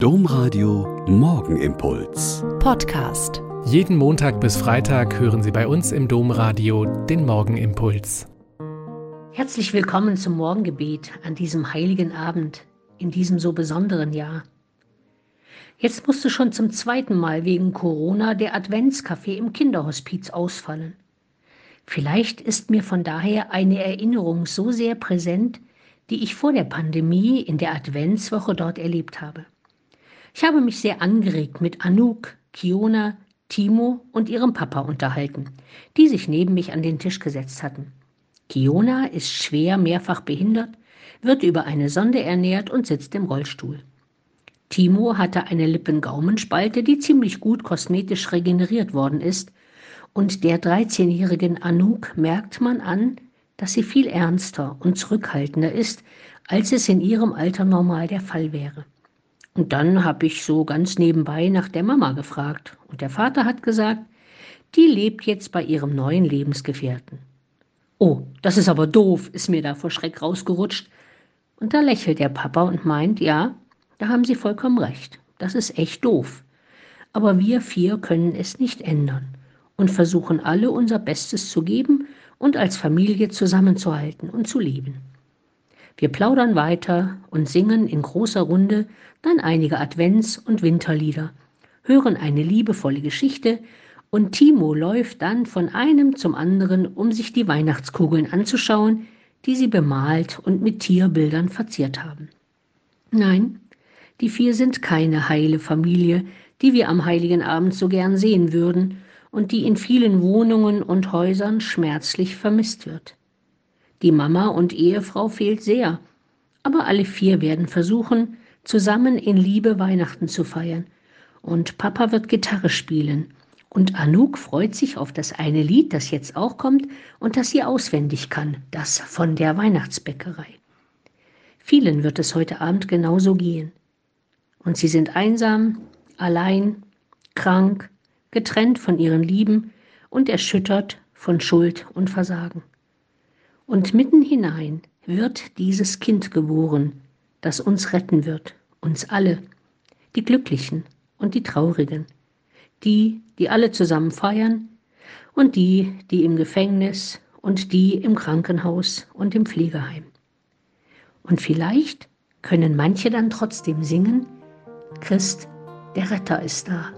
Domradio Morgenimpuls. Podcast. Jeden Montag bis Freitag hören Sie bei uns im Domradio den Morgenimpuls. Herzlich willkommen zum Morgengebet an diesem heiligen Abend, in diesem so besonderen Jahr. Jetzt musste schon zum zweiten Mal wegen Corona der Adventskaffee im Kinderhospiz ausfallen. Vielleicht ist mir von daher eine Erinnerung so sehr präsent, die ich vor der Pandemie in der Adventswoche dort erlebt habe. Ich habe mich sehr angeregt mit Anouk, Kiona, Timo und ihrem Papa unterhalten, die sich neben mich an den Tisch gesetzt hatten. Kiona ist schwer mehrfach behindert, wird über eine Sonde ernährt und sitzt im Rollstuhl. Timo hatte eine Lippen-Gaumenspalte, die ziemlich gut kosmetisch regeneriert worden ist, und der 13-jährigen Anouk merkt man an, dass sie viel ernster und zurückhaltender ist, als es in ihrem Alter normal der Fall wäre. Und dann habe ich so ganz nebenbei nach der Mama gefragt. Und der Vater hat gesagt, die lebt jetzt bei ihrem neuen Lebensgefährten. Oh, das ist aber doof, ist mir da vor Schreck rausgerutscht. Und da lächelt der Papa und meint, ja, da haben Sie vollkommen recht. Das ist echt doof. Aber wir vier können es nicht ändern und versuchen alle unser Bestes zu geben und als Familie zusammenzuhalten und zu leben. Wir plaudern weiter und singen in großer Runde dann einige Advents- und Winterlieder, hören eine liebevolle Geschichte und Timo läuft dann von einem zum anderen, um sich die Weihnachtskugeln anzuschauen, die sie bemalt und mit Tierbildern verziert haben. Nein, die vier sind keine heile Familie, die wir am heiligen Abend so gern sehen würden und die in vielen Wohnungen und Häusern schmerzlich vermisst wird. Die Mama und Ehefrau fehlt sehr, aber alle vier werden versuchen, zusammen in Liebe Weihnachten zu feiern. Und Papa wird Gitarre spielen. Und Anouk freut sich auf das eine Lied, das jetzt auch kommt und das sie auswendig kann, das von der Weihnachtsbäckerei. Vielen wird es heute Abend genauso gehen. Und sie sind einsam, allein, krank, getrennt von ihren Lieben und erschüttert von Schuld und Versagen. Und mitten hinein wird dieses Kind geboren, das uns retten wird, uns alle, die Glücklichen und die Traurigen, die, die alle zusammen feiern und die, die im Gefängnis und die im Krankenhaus und im Pflegeheim. Und vielleicht können manche dann trotzdem singen, Christ, der Retter ist da.